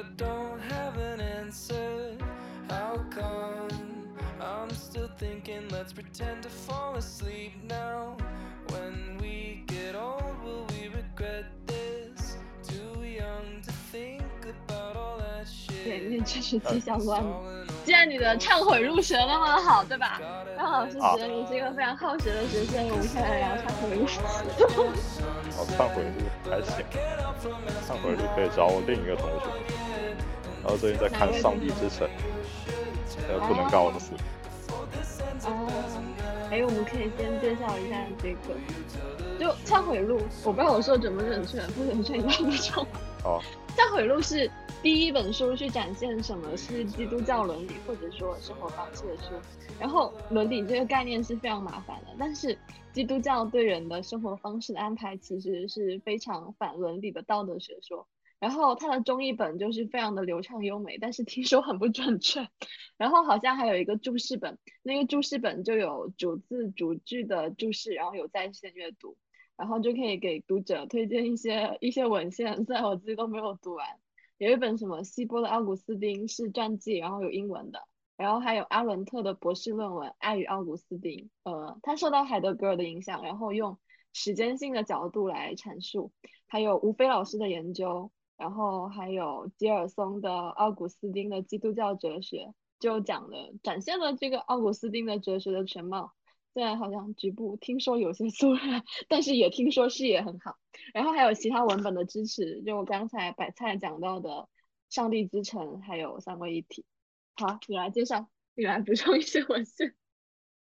I don't have an answer. How come I'm still thinking, let's pretend to fall asleep now. When we get old, will we regret this? Too young to think about all that，shit. 念确实挺想乱的。既然你的忏悔入学那么好，对吧老师觉得你是一个非常好学的学生，我们可以来聊忏悔入学。哦，忏悔录还行，忏悔录可以找我另一个同学。然后最近在看《上帝之城》，呃，不能告的事。哦，哎，我们可以先介绍一下这个，就忏悔录，我不知道我说的准不准确，不准确你要补充。哦，忏悔录是第一本书去展现什么是基督教伦理或者说生活方式的书。然后伦理这个概念是非常麻烦的，但是基督教对人的生活方式的安排其实是非常反伦理的道德学说。然后它的中译本就是非常的流畅优美，但是听说很不准确。然后好像还有一个注释本，那个注释本就有逐字逐句的注释，然后有在线阅读，然后就可以给读者推荐一些一些文献，虽然我自己都没有读完。有一本什么希波的奥古斯丁是传记，然后有英文的，然后还有阿伦特的博士论文《爱与奥古斯丁》，呃，他受到海德格尔的影响，然后用时间性的角度来阐述，还有吴飞老师的研究，然后还有吉尔松的《奥古斯丁的基督教哲学》，就讲了展现了这个奥古斯丁的哲学的全貌。虽然好像局部听说有些粗略，但是也听说视野很好。然后还有其他文本的支持，就我刚才白菜讲到的《上帝之城》，还有三位一体。好，你来介绍，你来补充一些文献。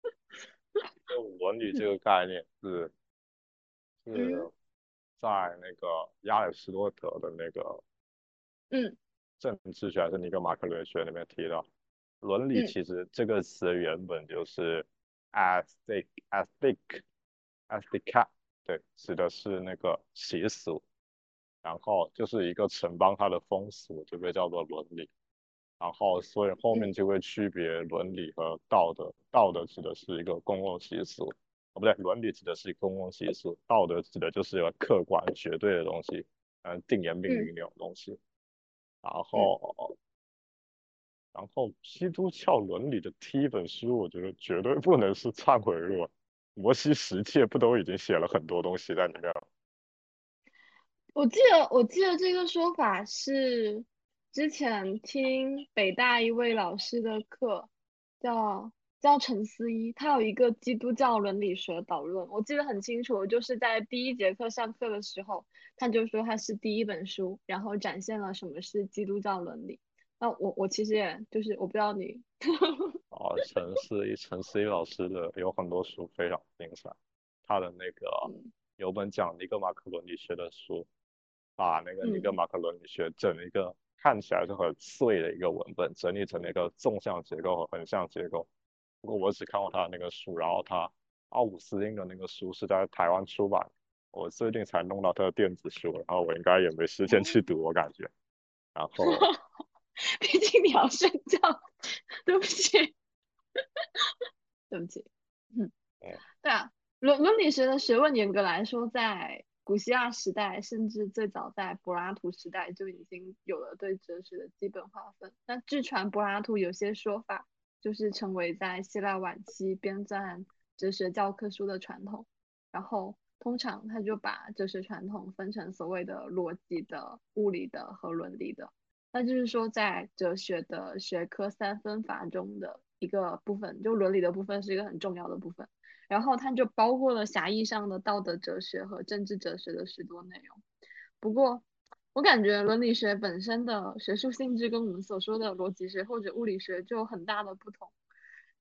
就文理这个概念是是嗯在那个亚里士多德的那个嗯。政治学还是尼格马克伦学里面提到，伦理嗯。其实这个词原本就是 ethic ethic ethica，对，指的是那个习俗，然后就是一个城邦它的风俗就被叫做伦理，然后所以后面就会区别伦理和道德，道德指的是一个公共习俗，哦不对，伦理指的是公共习俗，道德指的就是客观绝对的东西，嗯，定言命运那种东西。然后，然后基督教伦理的第一本书，我觉得绝对不能是忏悔录，摩西十诫不都已经写了很多东西在里面了？我记得我记得这个说法是之前听北大一位老师的课，叫叫陈思一，他有一个基督教伦理学导论，我记得很清楚，就是在第一节课上课的时候，他就说他是第一本书，然后展现了什么是基督教伦理。那我我其实也就是我不知道你，哦，陈思一陈思一老师的有很多书非常精彩，他的那个嗯有本讲尼格马克伦理学的书，把那个尼嗯格马克伦理学整一个看起来就很碎的一个文本整理成那个纵向结构和横向结构。不过我只看过他的那个书，然后他奥古斯丁的那个书是在台湾出版，我最近才弄到他的电子书，然后我应该也没时间去读，我感觉。然 后毕竟你要睡觉，对不起，对不起，嗯嗯，对啊，伦伦理学的学问严格来说，在古希腊时代，甚至最早在柏拉图时代就已经有了对哲学的基本划分。那据传柏拉图有些说法就是成为在希腊晚期编撰哲学教科书的传统，然后通常他就把哲学传统分成所谓的逻辑的、物理的和伦理的。那就是说，在哲学的学科三分法中的一个部分，就伦理的部分是一个很重要的部分。然后它就包括了狭义上的道德哲学和政治哲学的许多内容。不过，我感觉伦理学本身的学术性质跟我们所说的逻辑学或者物理学就有很大的不同。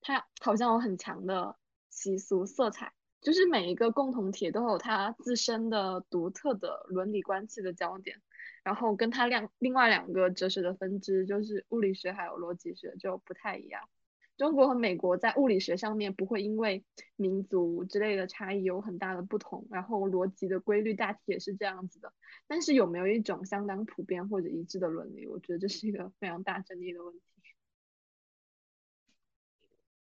它好像有很强的习俗色彩，就是每一个共同体都有它自身的独特的伦理关系的焦点。然后跟它两另外两个哲学的分支，就是物理学还有逻辑学就不太一样。中国和美国在物理学上面不会因为民族之类的差异有很大的不同，然后逻辑的规律大体也是这样子的。但是有没有一种相当普遍或者一致的伦理，我觉得这是一个非常大争议的问题。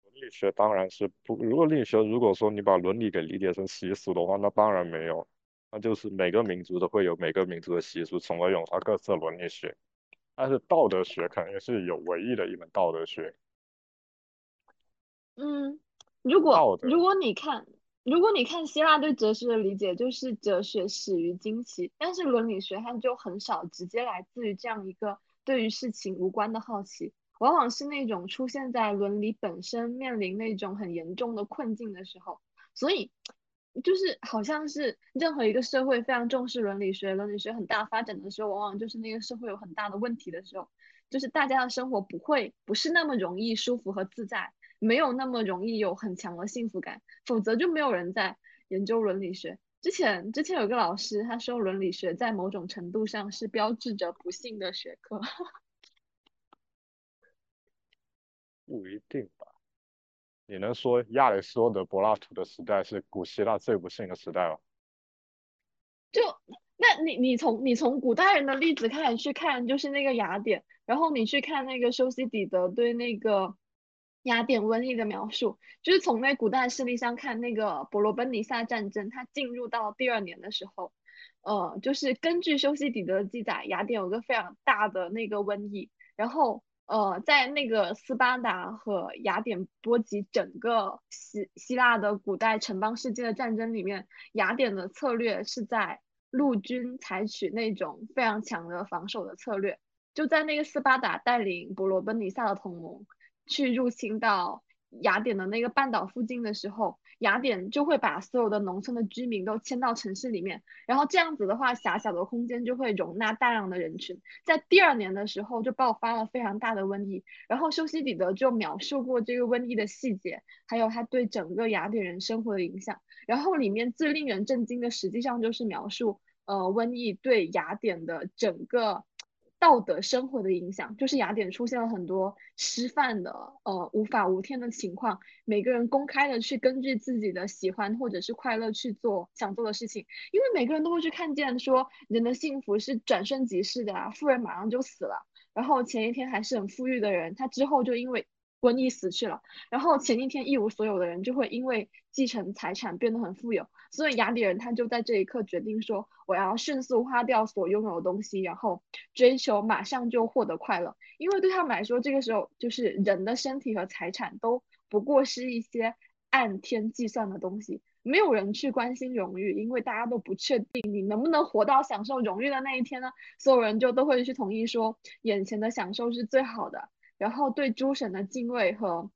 伦理学当然是不，如果伦理学如果说你把伦理给理解成习俗的话，那当然没有，那就是每个民族都会有每个民族的习俗，从而有它各自的伦理学。但是道德学肯定是有唯一的一门道德学。嗯，如果如果你看，如果你看希腊对哲学的理解，就是哲学始于惊奇，但是伦理学它就很少直接来自于这样一个对于事情无关的好奇，往往是那种出现在伦理本身面临那种很严重的困境的时候，所以就是好像是任何一个社会非常重视伦理学，伦理学很大发展的时候，往往就是那个社会有很大的问题的时候，就是大家的生活不会不是那么容易舒服和自在。没有那么容易有很强的幸福感，否则就没有人在研究伦理学。之前之前有个老师他说伦理学在某种程度上是标志着不幸的学科。不一定吧？你能说亚里士多德、柏拉图的时代是古希腊最不幸的时代吗？就那你你从你从古代人的例子开始去看，就是那个雅典，然后你去看那个修昔底德对那个。雅典瘟疫的描述，就是从那古代事例上看，那个伯罗奔尼撒战争，它进入到第二年的时候，呃，就是根据修昔底德的记载，雅典有个非常大的那个瘟疫，然后呃，在那个斯巴达和雅典波及整个希希腊的古代城邦世界的战争里面，雅典的策略是在陆军采取那种非常强的防守的策略，就在那个斯巴达带领伯罗奔尼撒的同盟。去入侵到雅典的那个半岛附近的时候，雅典就会把所有的农村的居民都迁到城市里面，然后这样子的话，狭小的空间就会容纳大量的人群。在第二年的时候，就爆发了非常大的瘟疫，然后修昔底德就描述过这个瘟疫的细节，还有它对整个雅典人生活的影响。然后里面最令人震惊的，实际上就是描述呃瘟疫对雅典的整个。道德生活的影响，就是雅典出现了很多失范的，呃，无法无天的情况。每个人公开的去根据自己的喜欢或者是快乐去做想做的事情，因为每个人都会去看见说人的幸福是转瞬即逝的啊，富人马上就死了，然后前一天还是很富裕的人，他之后就因为。瘟疫死去了，然后前一天一无所有的人就会因为继承财产变得很富有，所以雅典人他就在这一刻决定说，我要迅速花掉所拥有的东西，然后追求马上就获得快乐，因为对他们来说，这个时候就是人的身体和财产都不过是一些按天计算的东西，没有人去关心荣誉，因为大家都不确定你能不能活到享受荣誉的那一天呢，所有人就都会去同意说，眼前的享受是最好的。然后对诸神的敬畏和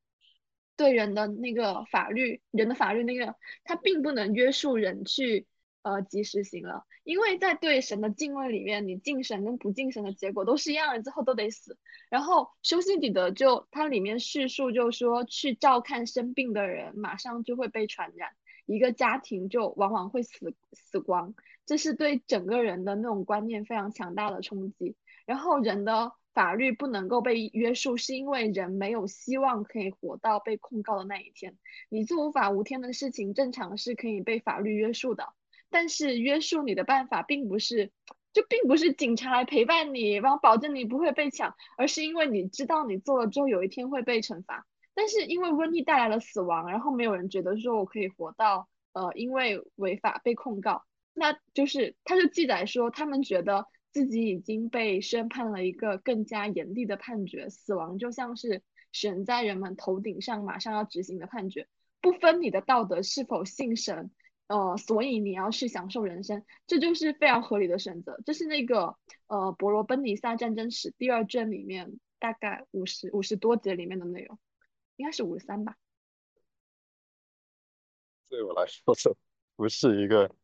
对人的那个法律，人的法律那个，它并不能约束人去呃及时行乐，因为在对神的敬畏里面，你敬神跟不敬神的结果都是一样的，之后都得死。然后修昔底德就它里面叙述就说，去照看生病的人，马上就会被传染，一个家庭就往往会死死光，这是对整个人的那种观念非常强大的冲击。然后人的。法律不能够被约束，是因为人没有希望可以活到被控告的那一天。你做无法无天的事情，正常是可以被法律约束的。但是约束你的办法，并不是就并不是警察来陪伴你，然后保证你不会被抢，而是因为你知道你做了之后有一天会被惩罚。但是因为瘟疫带来了死亡，然后没有人觉得说我可以活到呃，因为违法被控告，那就是他就记载说他们觉得。自己已经被宣判了一个更加严厉的判决，死亡就像是悬在人们头顶上马上要执行的判决，不分你的道德是否信神，呃，所以你要去享受人生，这就是非常合理的选择。这是那个呃伯罗奔尼撒战争史第二卷里面大概五十五十多节里面的内容，应该是五十三吧。对我来说，这不是一个。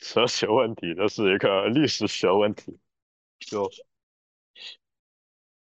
哲学问题，这是一个历史学问题，就，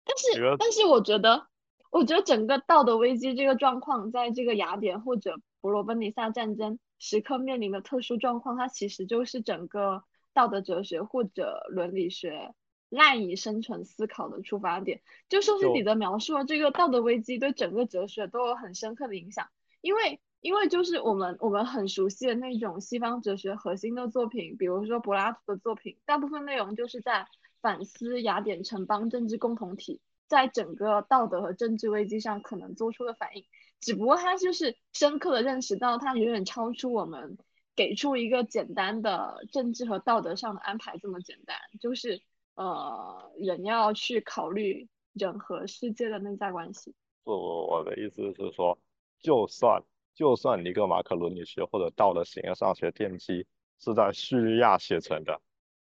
但是但是我觉得，我觉得整个道德危机这个状况，在这个雅典或者伯罗奔尼撒战争时刻面临的特殊状况，它其实就是整个道德哲学或者伦理学赖以生存思考的出发点。就修昔底德描述了这个道德危机对整个哲学都有很深刻的影响，因为。因为就是我们我们很熟悉的那种西方哲学核心的作品，比如说柏拉图的作品，大部分内容就是在反思雅典城邦政治共同体在整个道德和政治危机上可能做出的反应。只不过他就是深刻的认识到，他远远超出我们给出一个简单的政治和道德上的安排这么简单。就是呃人要去考虑人和世界的内在关系。不，我的意思是说，就算就算尼格马克伦理学或者道德形而上学奠基是在叙利亚写成的，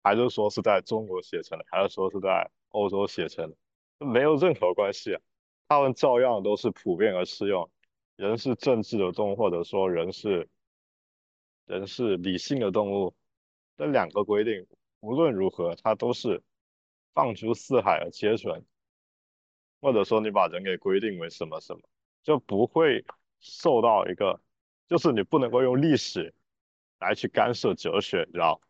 还是说是在中国写成的，还是说是在欧洲写成的，没有任何关系啊，他们照样都是普遍而适用。人是政治的动物，或者说人是人是理性的动物，这两个规定无论如何，它都是放诸四海而皆准。或者说你把人给规定为什么什么，就不会受到一个，就是你不能够用历史来去干涉哲学，你知道？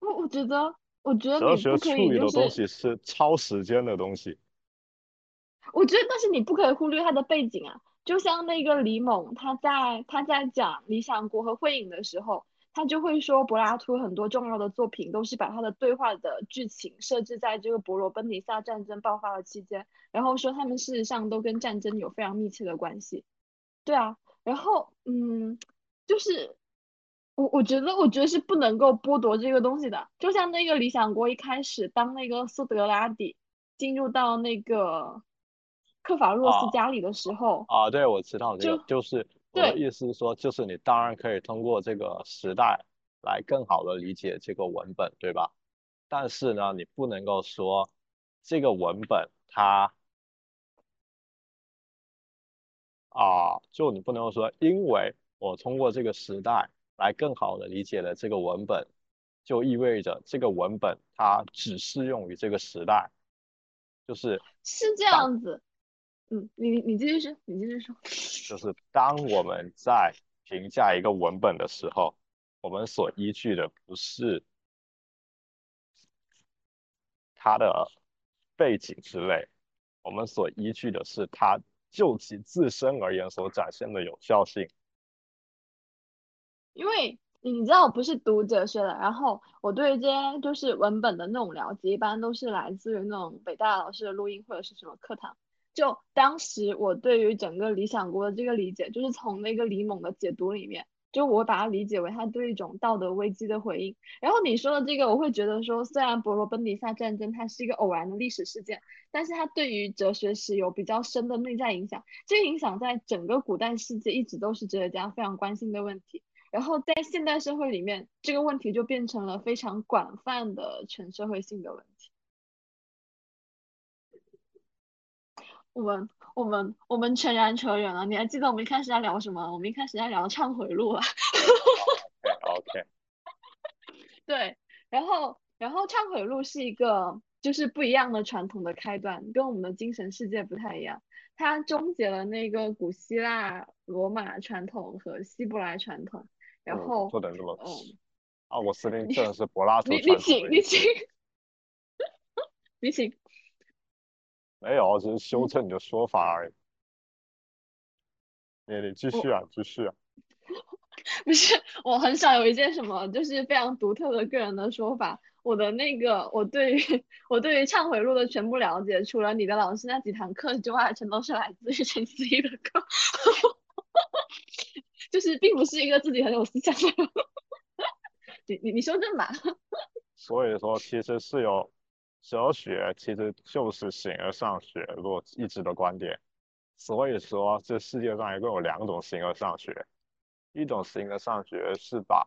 我我觉得，我觉得哲学处理的东，西是超时间的东西。我觉得，但是你不可以忽略它的背景啊。就像那个李猛，他在他在讲《理想国》和《会影》的时候，他就会说柏拉图很多重要的作品都是把他的对话的剧情设置在这个伯罗奔尼撒战争爆发的期间，然后说他们事实上都跟战争有非常密切的关系。对啊，然后嗯，就是我我觉得我觉得是不能够剥夺这个东西的。就像那个《理想国》一开始，当那个苏德拉底进入到那个克法洛斯啊家里的时候，啊，对，我知道这就个，就是我的意思是说，就是你当然可以通过这个时代来更好的理解这个文本，对吧？但是呢，你不能够说这个文本它啊，就你不能够说，因为我通过这个时代来更好的理解了这个文本，就意味着这个文本它只适用于这个时代，就是是这样子。嗯，你你继续说，你继续说。就是当我们在评价一个文本的时候，我们所依据的不是它的背景之类，我们所依据的是它就其自身而言所展现的有效性。因为你知道我不是读哲学的，然后我对这些就是文本的那种了解，一般都是来自于那种北大老师的录音或者是什么课堂。就当时我对于整个理想国的这个理解，就是从那个李猛的解读里面，就我把它理解为他对一种道德危机的回应。然后你说的这个，我会觉得说，虽然伯罗奔尼撒战争它是一个偶然的历史事件，但是它对于哲学史有比较深的内在影响。这个影响在整个古代世界一直都是哲学家非常关心的问题。然后在现代社会里面，这个问题就变成了非常广泛的全社会性的问题。我们我们我们全然扯远了，你还记得我们一开始在聊什么？我们一开始在聊忏悔录啊。OK，对，然后然后忏悔录是一个就是不一样的传统的开端，跟我们的精神世界不太一样。它终结了那个古希腊、罗马传统和希伯来传统，然嗯，后不能这么嗯，说。奥古斯丁真的是柏拉图你请 你请你请，没有，只是修正你的说法而已。你你继我续啊，继续啊。不是我很少有一件什么就是非常独特的个人的说法。我的那个我对于我对于忏悔录的全部了解，除了你的老师那几堂课之外，全都是来自于陈思怡的课，就是并不是一个自己很有思想的人。你你你修正吧。所以说，其实是有哲学，其实就是形而上学若一直的观点。所以说，这世界上一共有两种形而上学，一种形而上学是把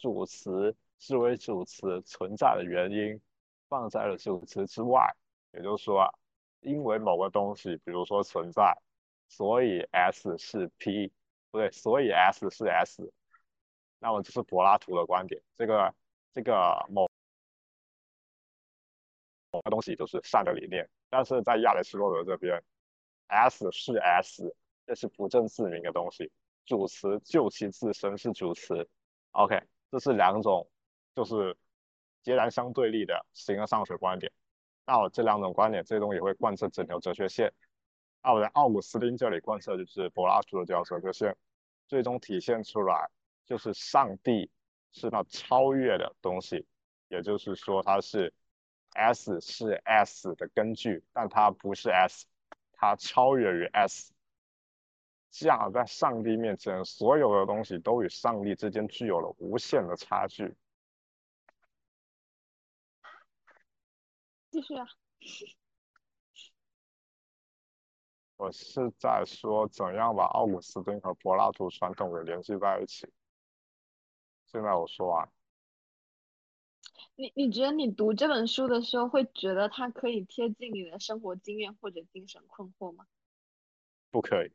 主词视为主词存在的原因放在了主词之外，也就是说，因为某个东西，比如说存在，所以 S 是 P，不对，所以 S 是 S。那么这是柏拉图的观点，这个这个某某个东西就是善的理念，但是在亚里士多德这边，S 是 S，这是不证自明的东西，主词就其自身是主词。OK，这是两种就是截然相对立的形而上学观点。那我这两种观点最终也会贯彻整条哲学线。那我在奥古斯丁这里贯彻就是柏拉图的这条哲学线，最终体现出来就是上帝是那超越的东西，也就是说它是 S 是 S 的根据，但它不是 S，它超越于 S。这样，在上帝面前，所有的东西都与上帝之间具有了无限的差距。继续。我是在说怎样把奥古斯丁和柏拉图传统给联系在一起。现在我说完。你你觉得你读这本书的时候，会觉得它可以贴近你的生活经验或者精神困惑吗？不可以。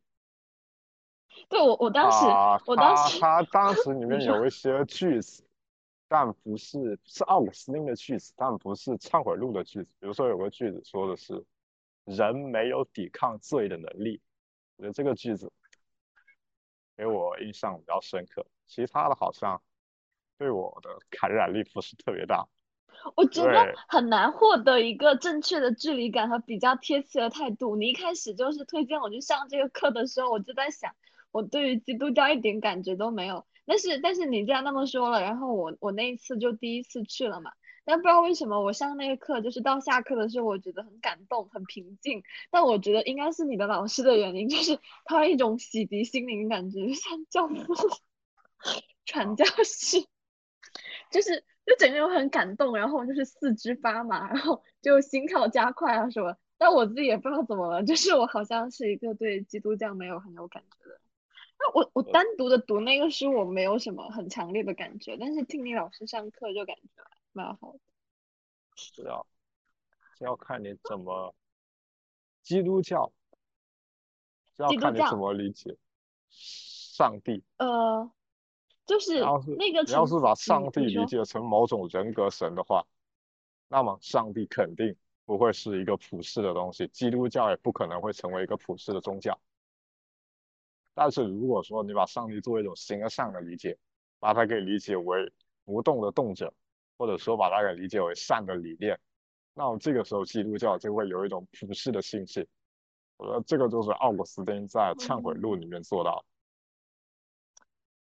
对我，我当时，我当时，他当时里 面有一些句子，但不是是奥古斯丁的句子，但不是忏悔录的句子。比如说有个句子说的是。人没有抵抗罪的能力，我觉得这个句子给我印象比较深刻。其他的好像对我的感染力不是特别大。我觉得很难获得一个正确的距离感和比较贴切的态度。你一开始就是推荐我去上这个课的时候，我就在想，我对于基督教一点感觉都没有。但是，但是你既然那么说了，然后我我那一次就第一次去了嘛。但不知道为什么，我上那个课就是到下课的时候，我觉得很感动，很平静。但我觉得应该是你的老师的原因，就是他一种洗涤心灵的感觉，像教父 传教士，就是就整个人很感动，然后就是四肢发麻，然后就心跳加快啊什么。但我自己也不知道怎么了，就是我好像是一个对基督教没有很有感觉的。那我我单独的读那个书，我没有什么很强烈的感觉，但是听你老师上课就感觉。蛮好的，是啊，这要看你怎么，基督教，要看你怎么理解上帝。呃，就是那个，你要是把上帝理解成某种人格神的话，那么上帝肯定不会是一个普世的东西，基督教也不可能会成为一个普世的宗教。但是如果说你把上帝作为一种形而上的理解，把它给理解为不动的动者。或者说把它给理解为善的理念，那么这个时候基督教就会有一种普世的性质。我觉得这个就是奥古斯丁在《忏悔录》里面做到。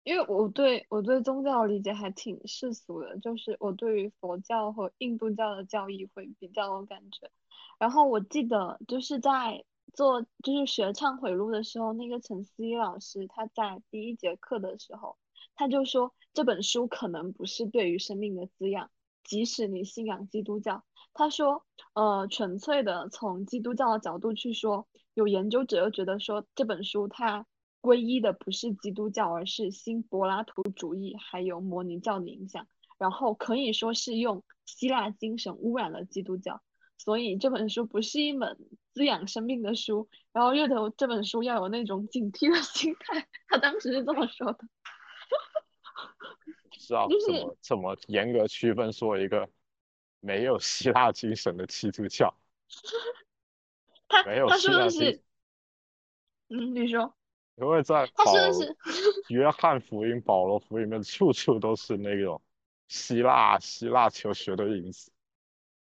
因为我对我对宗教理解还挺世俗的，就是我对于佛教和印度教的教义会比较有感觉。然后我记得就是在做就是学《忏悔录》的时候，那个陈思一老师他在第一节课的时候。他就说这本书可能不是对于生命的滋养，即使你信仰基督教。他说，呃，纯粹的从基督教的角度去说，有研究者又觉得说这本书它皈依的不是基督教，而是新柏拉图主义还有摩尼教的影响，然后可以说是用希腊精神污染了基督教，所以这本书不是一本滋养生命的书，然后阅读这本书要有那种警惕的 心态。他当时是这么说的。知道怎么怎么严格区分说一个没有希腊精神的基督教，没有希腊精，嗯，你说，因为在他说的是约翰福音、保罗福音里面处处都是那种希腊希腊求学的影子。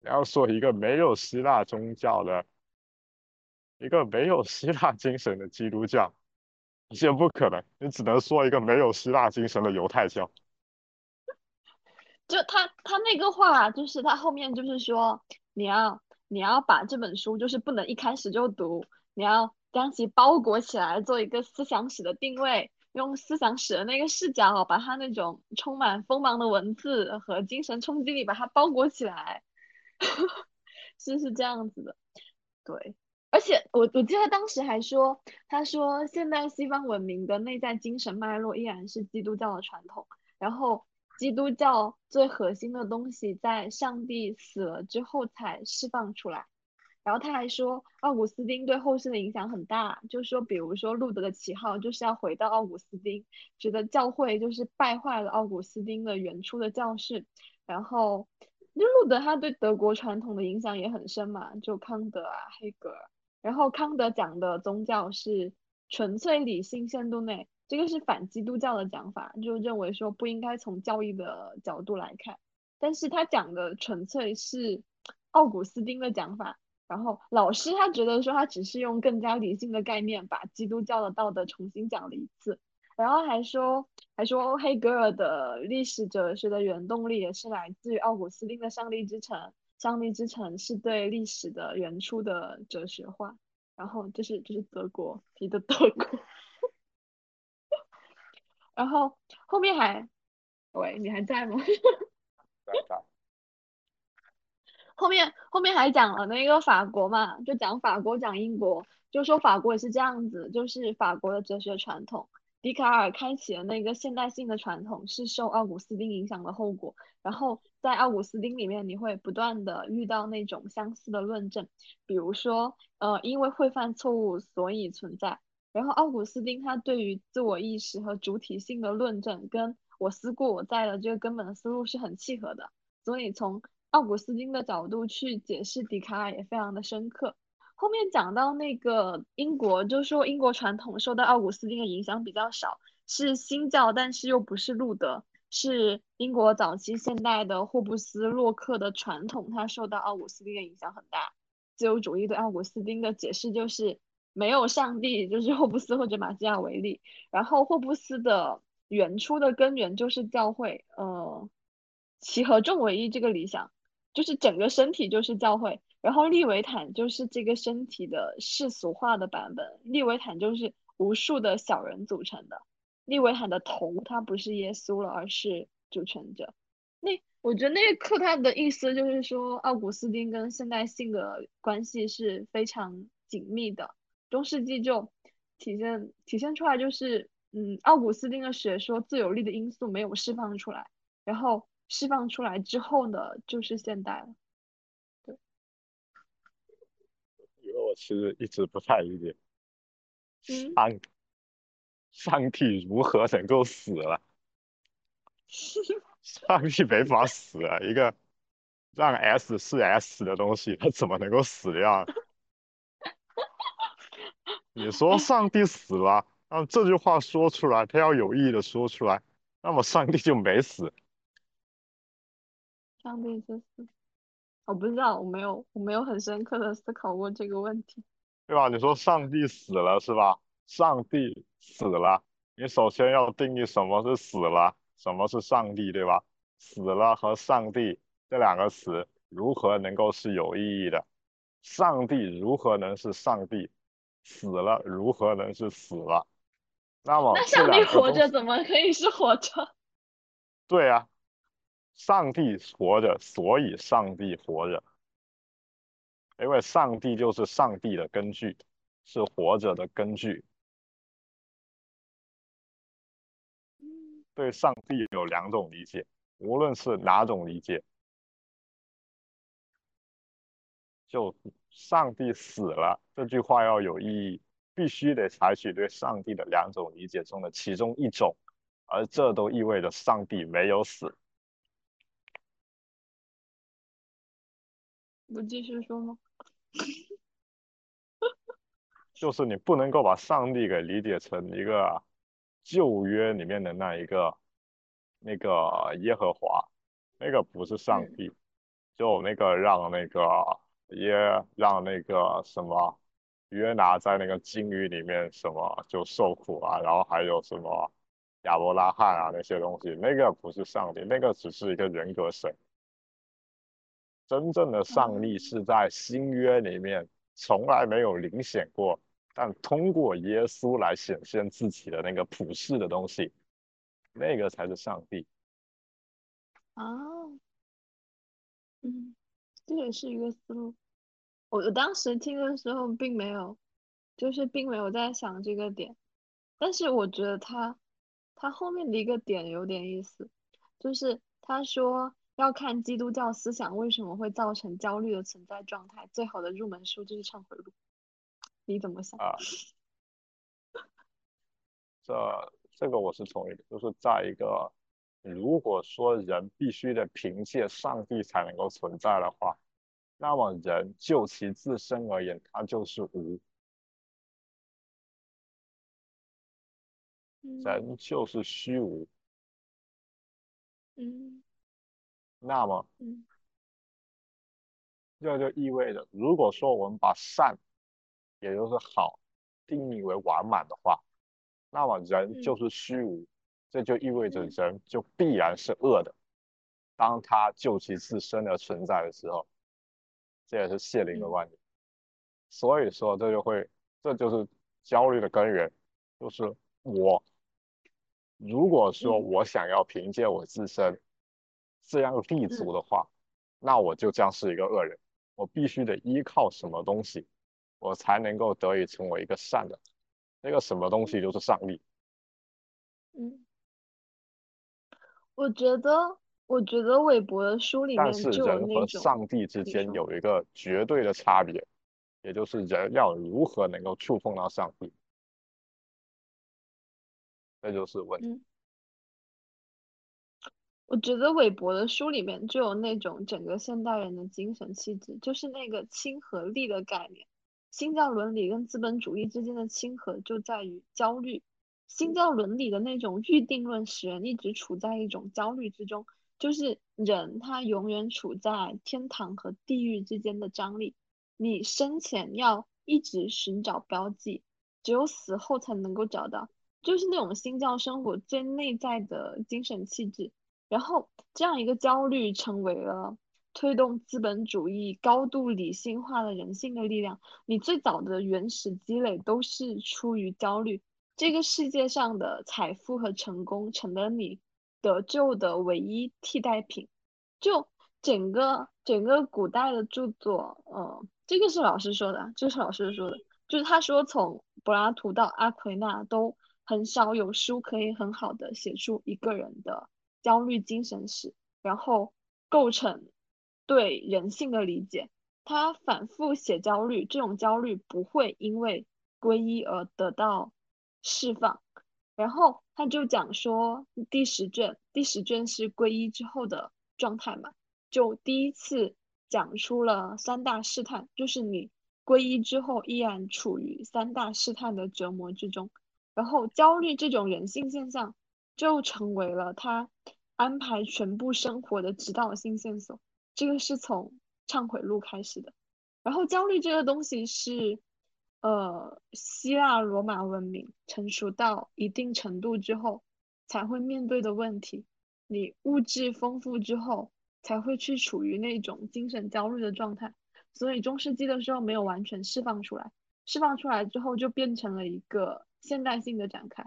你要说一个没有希腊宗教的，一个没有希腊精神的基督教。也不可能，你只能说一个没有希腊精神的犹太教。就他他那个话，就是他后面就是说，你要你要把这本书，就是不能一开始就读，你要将其包裹起来，做一个思想史的定位，用思想史的那个视角，把它那种充满锋芒的文字和精神冲击力，把它包裹起来，是是这样子的，对。而且我我记得当时还说，他说现代西方文明的内在精神脉络依然是基督教的传统，然后基督教最核心的东西在上帝死了之后才释放出来。然后他还说，奥古斯丁对后世的影响很大，就是说，比如说路德的旗号就是要回到奥古斯丁，觉得教会就是败坏了奥古斯丁的原初的教士。然后，就路德他对德国传统的影响也很深嘛，就康德啊、黑格尔。然后康德讲的宗教是纯粹理性限度内，这个是反基督教的讲法，就认为说不应该从教义的角度来看。但是他讲的纯粹是奥古斯丁的讲法。然后老师他觉得说他只是用更加理性的概念把基督教的道德重新讲了一次。然后还说还说黑格尔的历史哲学的原动力也是来自于奥古斯丁的上帝之城。上帝之城是对历史的原初的哲学化，然后这是这是德国提的德国，然后后面还，喂，你还在吗？在 在。后面后面还讲了那个法国嘛，就讲法国讲英国，就说法国也是这样子，就是法国的哲学传统，笛卡尔开启了那个现代性的传统，是受奥古斯丁影响的后果。然后在奥古斯丁里面，你会不断的遇到那种相似的论证，比如说，呃，因为会犯错误，所以存在。然后奥古斯丁他对于自我意识和主体性的论证，跟我思故我在的这个根本的思路是很契合的，所以从奥古斯丁的角度去解释笛卡尔也非常的深刻。后面讲到那个英国，就说英国传统受到奥古斯丁的影响比较少，是新教，但是又不是路德，是英国早期现代的霍布斯、洛克的传统，它受到奥古斯丁的影响很大。自由主义对奥古斯丁的解释就是没有上帝，就是霍布斯或者马基雅维利。然后霍布斯的原初的根源就是教会，呃，其合众为一这个理想。就是整个身体就是教会，然后利维坦就是这个身体的世俗化的版本。利维坦就是无数的小人组成的。利维坦的头，他不是耶稣了，而是主权者。那我觉得那个课他的意思就是说，奥古斯丁跟现代性的关系是非常紧密的。中世纪就体现体现出来，就是嗯，奥古斯丁的学说最有力的因素没有释放出来，然后。释放出来之后呢，就是现代了。对，因为我其实一直不太理解，上上帝如何能够死了？上帝没法死啊！一个让 S 是 S 的东西，它怎么能够死掉？你说上帝死了，那这句话说出来，他要有意义的说出来，那么上帝就没死。上帝就是，我不知道，我没有，我没有很深刻的思考过这个问题，对吧？你说上帝死了是吧？上帝死了，你首先要定义什么是死了，什么是上帝，对吧？死了和上帝这两个词如何能够是有意义的？上帝如何能是上帝？死了如何能是死了？那么那上帝活着怎么可以是活着？对呀。上帝活着，所以上帝活着，因为上帝就是上帝的根据，是活着的根据。对上帝有两种理解，无论是哪种理解，就上帝死了这句话要有意义，必须得采取对上帝的两种理解中的其中一种，而这都意味着上帝没有死。不继续说吗？就是你不能够把上帝给理解成一个旧约里面的那一个那个耶和华，那个不是上帝，就那个让那个耶让那个什么约拿在那个鲸鱼里面什么就受苦啊，然后还有什么亚伯拉罕啊那些东西，那个不是上帝，那个只是一个人格神。真正的上帝是在新约里面从来没有明显过，但通过耶稣来显现自己的那个普世的东西，那个才是上帝。啊，嗯，这也是一个思路。我我当时听的时候并没有，就是并没有在想这个点，但是我觉得他他后面的一个点有点意思，就是他说。要看基督教思想为什么会造成焦虑的存在状态，最好的入门书就是《忏悔录》，你怎么想？啊，这这个我是同意的，就是在一个如果说人必须得凭借上帝才能够存在的话，那么人就其自身而言，他就是无，人就是虚无，嗯。那么，这就意味着，如果说我们把善，也就是好，定义为完满的话，那么人就是虚无，这就意味着人就必然是恶的。当他就其自身的存在的时候，这也是谢林的观点。所以说，这就会，这就是焦虑的根源，就是我，如果说我想要凭借我自身。这样立足的话，那我就将是一个恶人。我必须得依靠什么东西，我才能够得以成为一个善的。那个什么东西就是上帝。嗯，我觉得，我觉得韦伯的书里面但是就有人和那种，上帝之间有一个绝对的差别，也就是人要如何能够触碰到上帝，这就是问题。嗯，我觉得韦伯的书里面就有那种整个现代人的精神气质，就是那个亲和力的概念。新教伦理跟资本主义之间的亲和就在于焦虑。新教伦理的那种预定论使人一直处在一种焦虑之中，就是人他永远处在天堂和地狱之间的张力。你生前要一直寻找标记，只有死后才能够找到，就是那种新教生活最内在的精神气质。然后这样一个焦虑成为了推动资本主义高度理性化的人性的力量。你最早的原始积累都是出于焦虑。这个世界上的财富和成功成了你得救的唯一替代品。就整个整个古代的著作，呃，这个是老师说的，这是老师说的，就是他说从柏拉图到阿奎那都很少有书可以很好的写出一个人的焦虑精神史，然后构成对人性的理解。他反复写焦虑，这种焦虑不会因为皈依而得到释放。然后他就讲说，第十卷，第十卷是皈依之后的状态嘛，就第一次讲出了三大试探，就是你皈依之后依然处于三大试探的折磨之中，然后焦虑这种人性现象就成为了他安排全部生活的指导性线索。这个是从忏悔录开始的，然后焦虑这个东西是。呃，希腊罗马文明成熟到一定程度之后才会面对的问题。你物质丰富之后，才会去处于那种精神焦虑的状态。所以中世纪的时候没有完全释放出来，释放出来之后就变成了一个现代性的展开。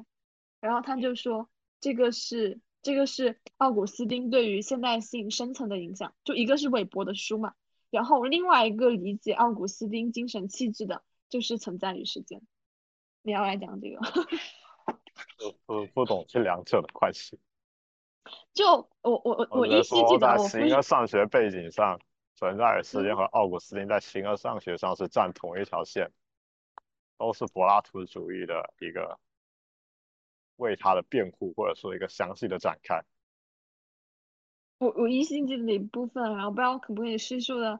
然后他就说，这个是这个是奥古斯丁对于现代性深层的影响。就一个是韦伯的书嘛，然后另外一个理解奥古斯丁精神气质的。就是存在于时间，你要来讲这个？我 不不懂这两者的关系。就我我我我依稀记得我在形而上学背景上，存在的时间和奥古斯丁在形而上学上是站同一条线，都是柏拉图主义的一个为他的辩护或者说一个详细的展开。我我依稀记得一部分，然后不知道可不可以叙述的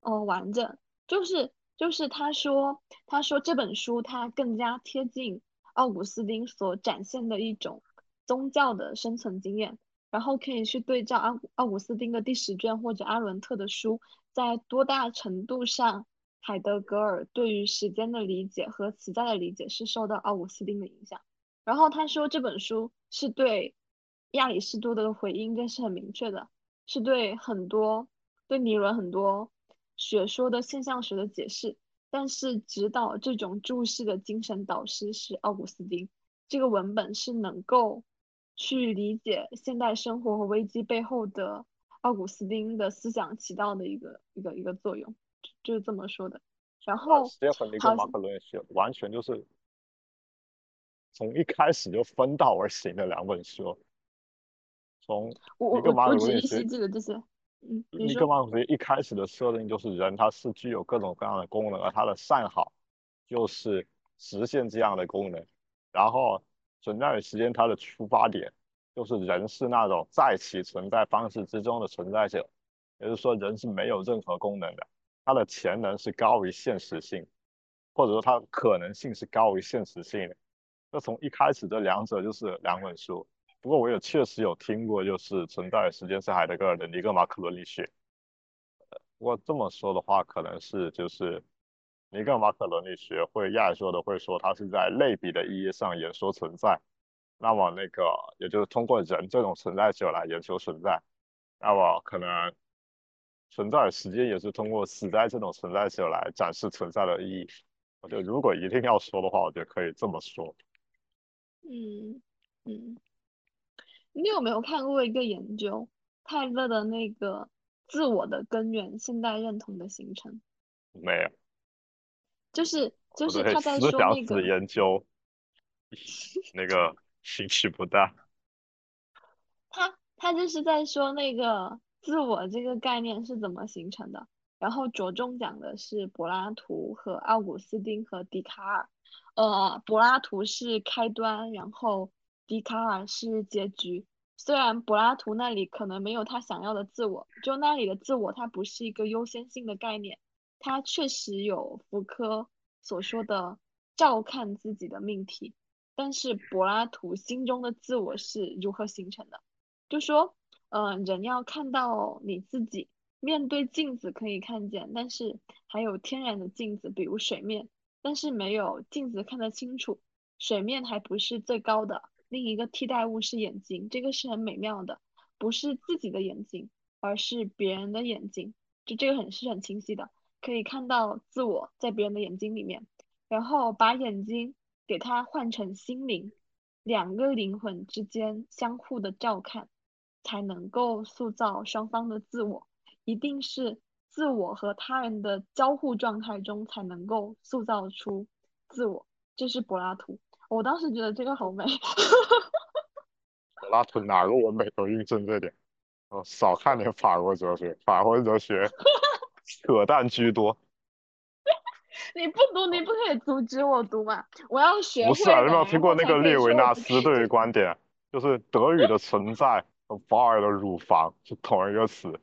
呃完整，就是就是他说他说这本书它更加贴近奥古斯丁所展现的一种宗教的生存经验，然后可以去对照奥奥古斯丁的第十卷或者阿伦特的书，在多大程度上海德格尔对于时间的理解和存在的理解是受到奥古斯丁的影响。然后他说这本书是对亚里士多德的回应，这是很明确的，是对很多对尼伦很多学说的现象学的解释。但是指导这种注释的精神导师是奥古斯丁，这个文本是能够去理解现代生活和危机背后的奥古斯丁的思想起到的一个一个一个作用，就是这么说的。然后斯蒂芬尼好跟马克伦是完全就是从一开始就分道而行的两本书，从我我尼格马我我只依可伦是稀记得这些，嗯，尼格说，马可伦一开始的设定就是人他是具有各种各样的功能，而他的善好就是实现这样的功能。然后存在的时间，它的出发点就是人是那种在其存在方式之中的存在者，也就是说人是没有任何功能的，他的潜能是高于现实性，或者说他可能性是高于现实性的。那从一开始这两者就是两本书。不过我也确实有听过，就是存在时间是海德格尔的尼格马克伦理学。不过这么说的话，可能是就是尼格马克伦理学会亚说的会说，它是在类比的意义上演说存在。那么那个也就是通过人这种存在者来研究存在。那么可能存在的时间也是通过死在这种存在者来展示存在的意义。我觉得如果一定要说的话，我觉得可以这么说。嗯嗯，你有没有看过一个研究，泰勒的那个自我的根源现代认同的形成，没有，就是就是他在说那个研究 那个兴趣不大。他他就是在说那个自我这个概念是怎么形成的，然后着重讲的是柏拉图和奥古斯丁和笛卡尔，呃，柏拉图是开端，然后笛卡尔是结局。虽然柏拉图那里可能没有他想要的自我，就那里的自我它不是一个优先性的概念，它确实有福柯所说的照看自己的命题，但是柏拉图心中的自我是如何形成的？就说，呃，人要看到你自己，面对镜子可以看见，但是还有天然的镜子，比如水面，但是没有镜子看得清楚，水面还不是最高的，另一个替代物是眼睛，这个是很美妙的，不是自己的眼睛，而是别人的眼睛，就这个很是很清晰的，可以看到自我在别人的眼睛里面，然后把眼睛给它换成心灵，两个灵魂之间相互的照看。才能够塑造双方的自我，一定是自我和他人的交互状态中才能够塑造出自我。这是柏拉图，我当时觉得这个好美。柏拉图哪个文本都印证这点。哦，少看点法国哲学，法国哲学 扯淡居多。你不读，你不可以阻止我读嘛？我要学不是啊，的有没有听过那个列维纳斯对于于观点，就是德语的存在和保尔的乳房是同一个词，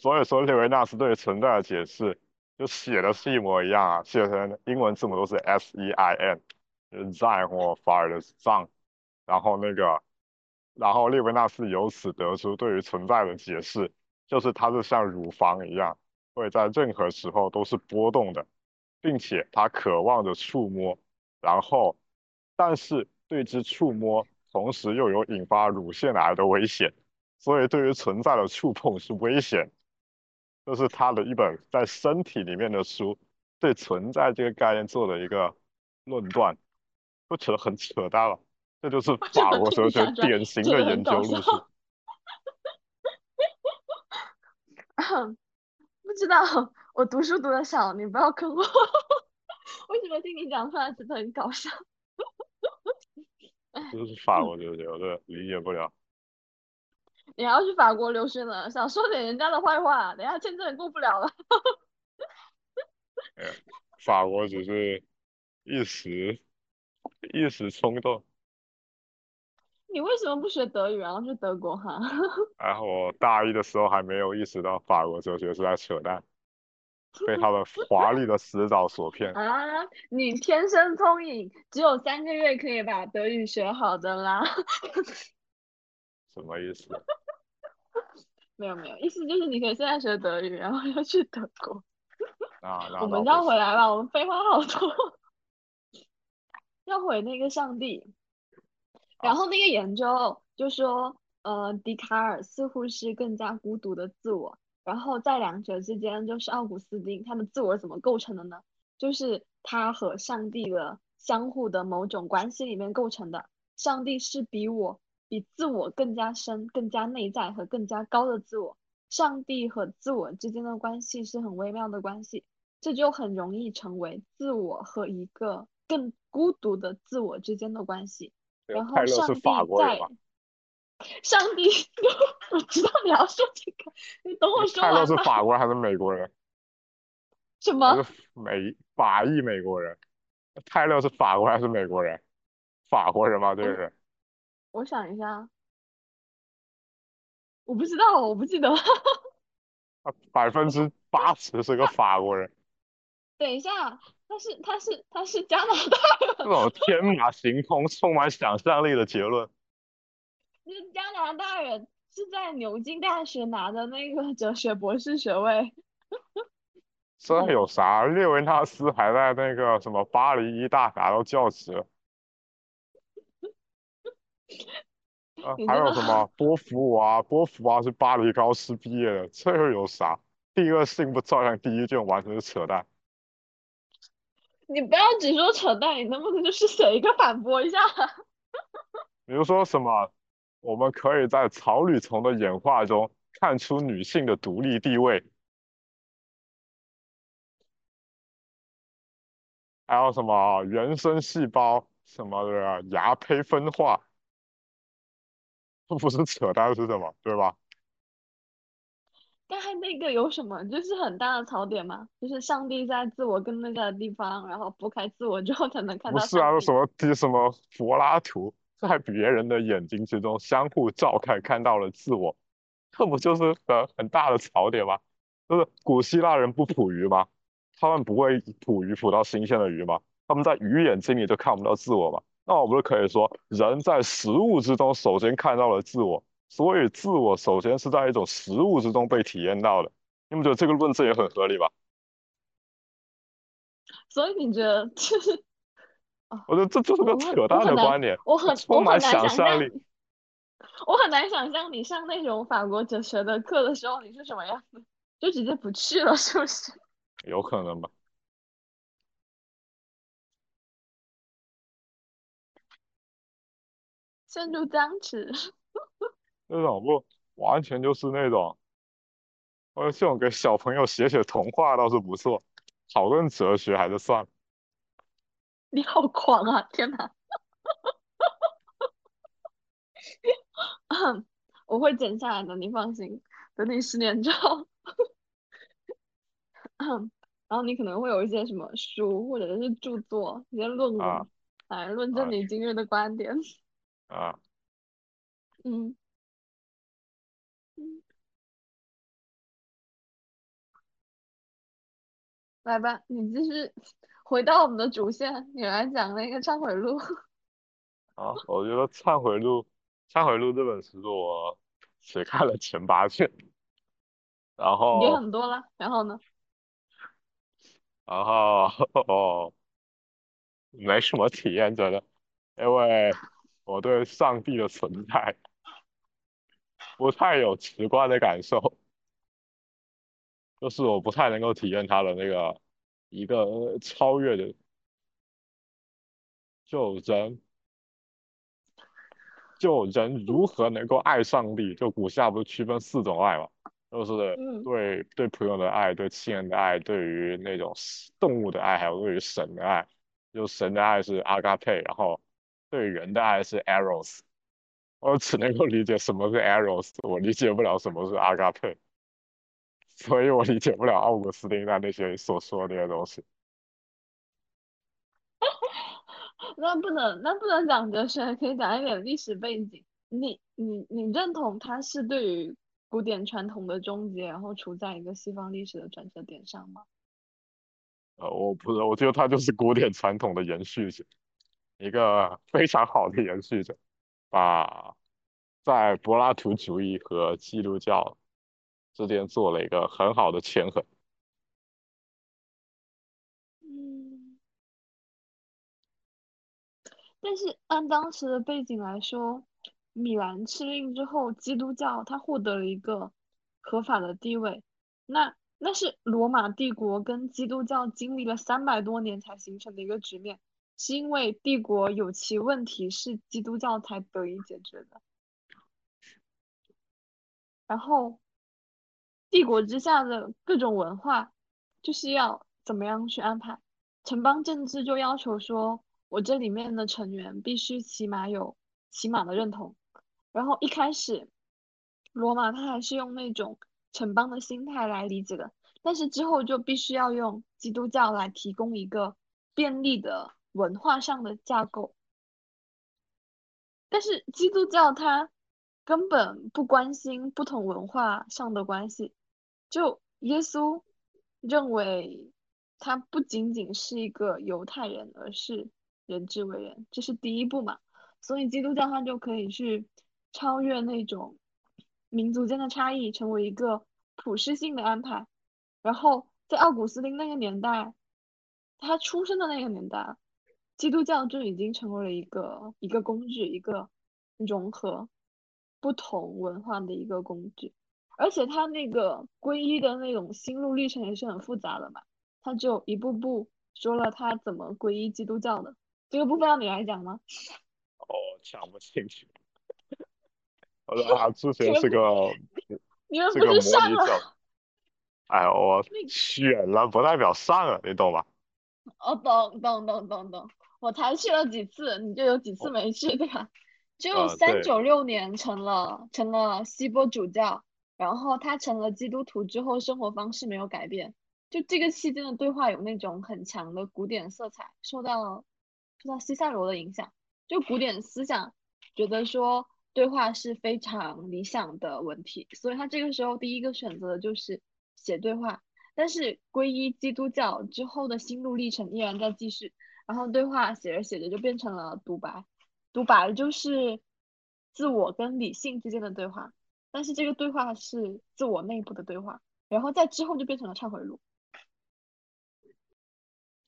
所以说列维纳斯对于存在的解释就写的是一模一样啊，写成英文字母都是 S E I N，就是 Sein 或法尔的 Sein，然后那个，然后列维纳斯由此得出对于存在的解释，就是它是像乳房一样，会在任何时候都是波动的，并且它渴望着触摸，然后，但是对之触摸，同时又有引发乳腺癌的危险，所以对于存在的触碰是危险。这是他的一本在身体里面的书，对存在这个概念做的一个论断，不觉得很扯淡了？这就是法国哲学典型的研究路数。不知道，我读书读的少，你不要坑我。为什么听你讲出来觉得很搞笑？这是法国 哲学，我这理解不了。你还要去法国留学呢，想说点人家的坏话，等下签证也过不了了。法国只是一时一时冲动。你为什么不学德语，然后去德国哈？然后我大一的时候还没有意识到法国哲学是在扯淡，被他的华丽的辞藻所骗。啊，你天生聪颖，只有三个月可以把德语学好的啦。什么意思？没有没有，意思就是你可以现在学德语，然后要去德国。啊，那 我们绕回来了，我们废话好多。要回那个上帝，然后那个研究就说，呃，笛卡尔似乎是更加孤独的自我，然后在两者之间就是奥古斯丁，他的自我是怎么构成的呢？就是他和上帝的相互的某种关系里面构成的。上帝是比我比自我更加深、更加内在和更加高的自我。上帝和自我之间的关系是很微妙的关系，这就很容易成为自我和一个更孤独的自我之间的关系。然后上帝在法国人？上帝，我知道你要说这个，你等我说完泰勒是。法国人还是美国人？什么？是美法裔美国人？泰勒是法国还是美国人？法国人吗？这个我人？我想一下，我不知道，我不记得。他 百分之八十是个法国人。等一下，他是他是他是加拿大这，种天马行空、充满想象力的结论，是加拿大人，是在牛津大学拿的那个哲学博士学位。这有啥？列维纳斯还在那个什么巴黎一大拿到教职了。啊，还有什么波伏娃？波伏娃是巴黎高师毕业的，这又有啥？第二性不照样第一卷，完全是扯淡。你不要只说扯淡，你能不能就是写一个反驳一下？比如说什么，我们可以在草履虫的演化中看出女性的独立地位，还有什么原生细胞什么的芽胚分化，这 不是扯淡是什么？对吧？刚才那个有什么？就是很大的槽点嘛，就是上帝在自我跟那个地方，然后拨开自我之后才能看到不是啊，什么第什么柏拉图在别人的眼睛之中相互照看，看到了自我，这不就是很很大的槽点吗？就是古希腊人不捕鱼吗？他们不会捕鱼捕到新鲜的鱼吗？他们在鱼眼睛里就看不到自我吗？那我不是可以说，人在食物之中首先看到了自我，所以自我首先是在一种食物之中被体验到的。你们觉得这个论证也很合理吧？所以你觉得就是 我觉得这就是个扯淡的观点，我很充满想象力。我很难想象你上那种法国哲学的课的时候你是什么样子，就直接不去了，是不是？有可能吧？陷入僵持。那种不完全就是那种，我，这种给小朋友写写童话倒是不错，讨论哲学还是算了。你好狂啊！天哪！我会剪下来的，你放心。等你十年之后，然后你可能会有一些什么书或者是著作、一些论文啊来论啊证你今日的观点。啊，嗯嗯，来吧，你继续回到我们的主线，你来讲那个忏悔录。啊，我觉得《忏悔录》《忏悔录》这本书我只看了前八卷，然后也后很多了，然后呢？然后哦，没什么体验觉得，因为我对上帝的存在不太有直观的感受，就是我不太能够体验他的那个一个呃超越的，就人就人如何能够爱上帝？就古希腊不是区分四种爱嘛，就是嗯对对朋友的爱、对亲人的爱、对于那种动物的爱，还有对于神的爱。就神的爱是阿嘎佩，然后对人的爱是 eros。我只能够理解什么是 eros，我理解不了什么是阿嘎佩，所以我理解不了奥古斯丁他那些所说的那些东西。那不能，那不能讲哲学，可以讲一点历史背景。你你你认同它是对于古典传统的终结，然后处在一个西方历史的转折点上吗？呃，我不是，我觉得他就是古典传统的延续者，一个 非常好的延续者，把在柏拉图主义和基督教之间做了一个很好的权衡。嗯，但是按当时的背景来说，米兰敕令之后，基督教它获得了一个合法的地位，那那是罗马帝国跟基督教经历了三百多年才形成的一个局面，是因为帝国有其问题，是基督教才得以解决的。然后，帝国之下的各种文化，就是要怎么样去安排？城邦政治就要求说，我这里面的成员必须起码有起码的认同。然后一开始，罗马它还是用那种城邦的心态来理解的，但是之后就必须要用基督教来提供一个便利的文化上的架构。但是基督教它根本不关心不同文化上的关系，就耶稣认为他不仅仅是一个犹太人，而是人之为人，这是第一步嘛。所以基督教它就可以去超越那种民族间的差异，成为一个普世性的安排。然后在奥古斯丁那个年代，他出生的那个年代，基督教就已经成为了一个一个工具，一个融合不同文化的一个工具。而且他那个皈依的那种心路历程也是很复杂的嘛，他就一步步说了他怎么皈依基督教的。这个部分让你来讲吗？哦，讲不进去。我说他 之前是个 你们不是上 了？，哎，我选了不代表上了，你懂吧？哦，懂懂懂懂懂，我才去了几次，你就有几次哦没去，对吧？就三九六年成了成了锡波主教，然后他成了基督徒之后，生活方式没有改变。就这个期间的对话有那种很强的古典色彩，受到受到西塞罗的影响，就古典思想觉得说对话是非常理想的文体，所以他这个时候第一个选择的就是写对话。但是皈依基督教之后的心路历程依然在继续，然后对话写着写着就变成了独白，独白就是自我跟理性之间的对话，但是这个对话是自我内部的对话，然后在之后就变成了忏悔录。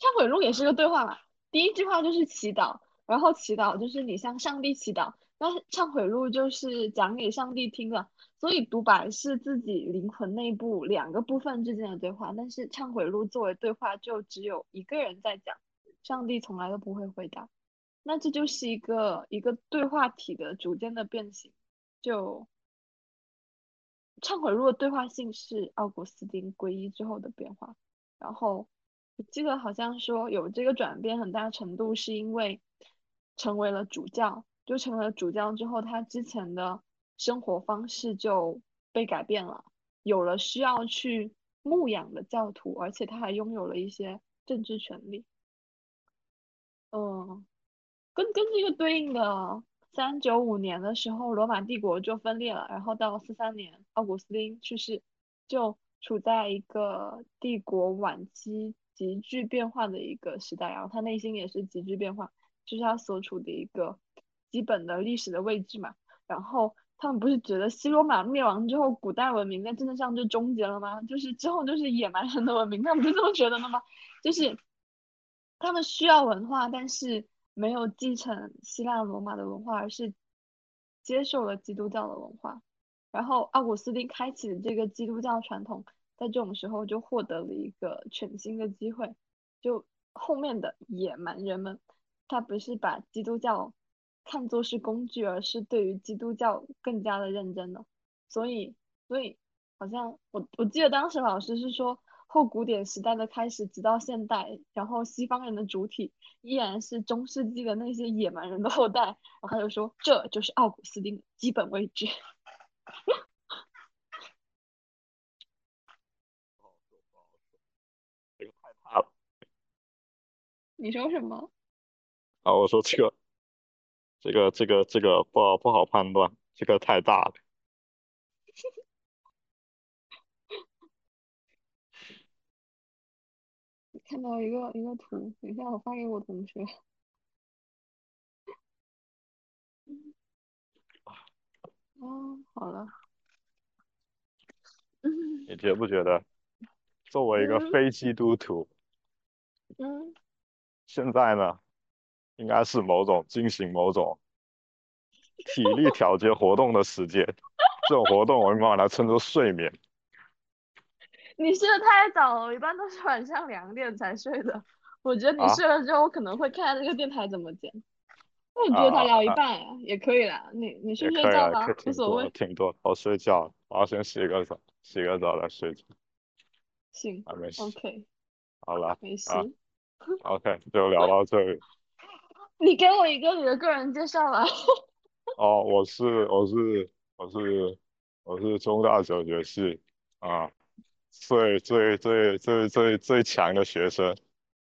忏悔录也是个对话嘛，第一句话就是祈祷，然后祈祷就是你向上帝祈祷，那忏悔录就是讲给上帝听的，所以独白是自己灵魂内部两个部分之间的对话，但是忏悔录作为对话就只有一个人在讲，上帝从来都不会回答，那这就是一个一个对话体的逐渐的变形，就忏悔录的对话性是奥古斯丁皈依之后的变化，然后我记得好像说有这个转变，很大程度是因为成为了主教，就成了主教之后，他之前的生活方式就被改变了，有了需要去牧养的教徒，而且他还拥有了一些政治权利。嗯，跟跟这个对应的，三九五年的时候，罗马帝国就分裂了，然后到四三年，奥古斯丁去世，就处在一个帝国晚期急剧变化的一个时代，然后他内心也是急剧变化，就是他所处的一个基本的历史的位置嘛。然后他们不是觉得西罗马灭亡之后，古代文明在政治上就终结了吗？就是之后就是野蛮人的文明，他们不是这么觉得的吗？就是他们需要文化，但是没有继承希腊罗马的文化，而是接受了基督教的文化。然后奥古斯丁开启的这个基督教传统，在这种时候就获得了一个全新的机会。就后面的野蛮人们，他不是把基督教看作是工具，而是对于基督教更加的认真了。所以，所以好像我我记得当时老师是说，后古典时代的开始，直到现代，然后西方人的主体依然是中世纪的那些野蛮人的后代。然后他就说，这就是奥古斯丁的基本位置。这个太大了你说什么？啊！我说这个这个这个这个不好不好判断，这个太大了。看到一个一个图，等一下我发给我同学。哦，好了。嗯 你觉不觉得，作为一个嗯非基督徒，嗯，现在呢，应该是某种进行某种体力调节活动的时间。这种活动我们把它称作睡眠。你睡得太早了，我一般都是晚上两点才睡的。我觉得你啊睡了之后，我可能会看下这个电台怎么剪。那我觉得才啊聊一啊半啊，也可以啦。你你睡睡觉吧无所谓。挺多。我睡觉，我要先洗个澡，洗个澡再睡觉。行还没洗。，OK，好了没事。啊，OK，就聊到这里。你给我一个你的个人介绍吧。哦，我是我是我是我是中大哲学系啊，最最最最最最强的学生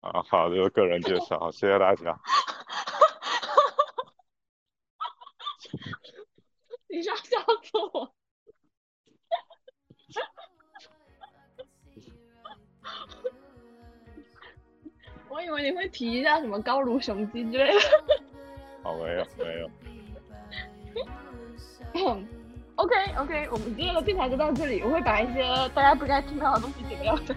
啊，好，这个个人介绍，谢谢大家。你说笑死我。我以为你会提一下什么高卢雄鸡之类的。OK 我们今天的电台就到这里，我会把一些大家不该听到的东西剪掉的。